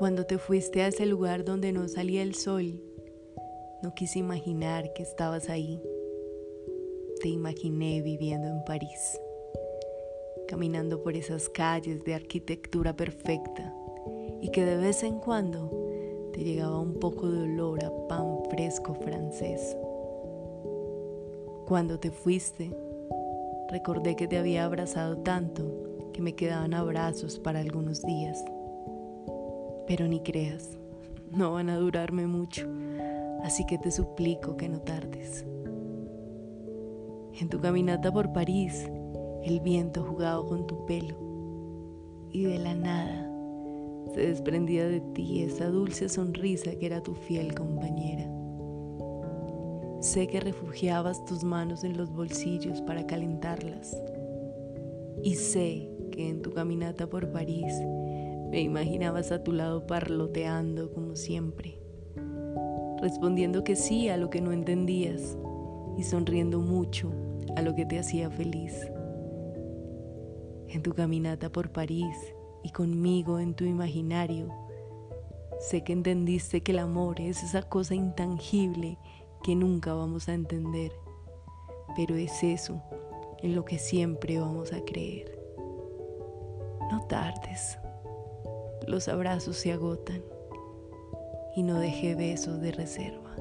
Cuando te fuiste a ese lugar donde no salía el sol, no quise imaginar que estabas ahí. Te imaginé viviendo en París, caminando por esas calles de arquitectura perfecta y que de vez en cuando te llegaba un poco de olor a pan fresco francés. Cuando te fuiste, recordé que te había abrazado tanto que me quedaban abrazos para algunos días. Pero ni creas, no van a durarme mucho así que te suplico que no tardes. En tu caminata por París, el viento jugaba con tu pelo y de la nada se desprendía de ti esa dulce sonrisa que era tu fiel compañera. Sé que refugiabas tus manos en los bolsillos para calentarlas y sé que en tu caminata por París me imaginabas a tu lado parloteando como siempre respondiendo que sí a lo que no entendías y sonriendo mucho a lo que te hacía feliz. En tu caminata por París y conmigo en tu imaginario, sé que entendiste que el amor es esa cosa intangible que nunca vamos a entender, pero es eso en lo que siempre vamos a creer. No tardes, los abrazos se agotan y no dejé besos de reserva.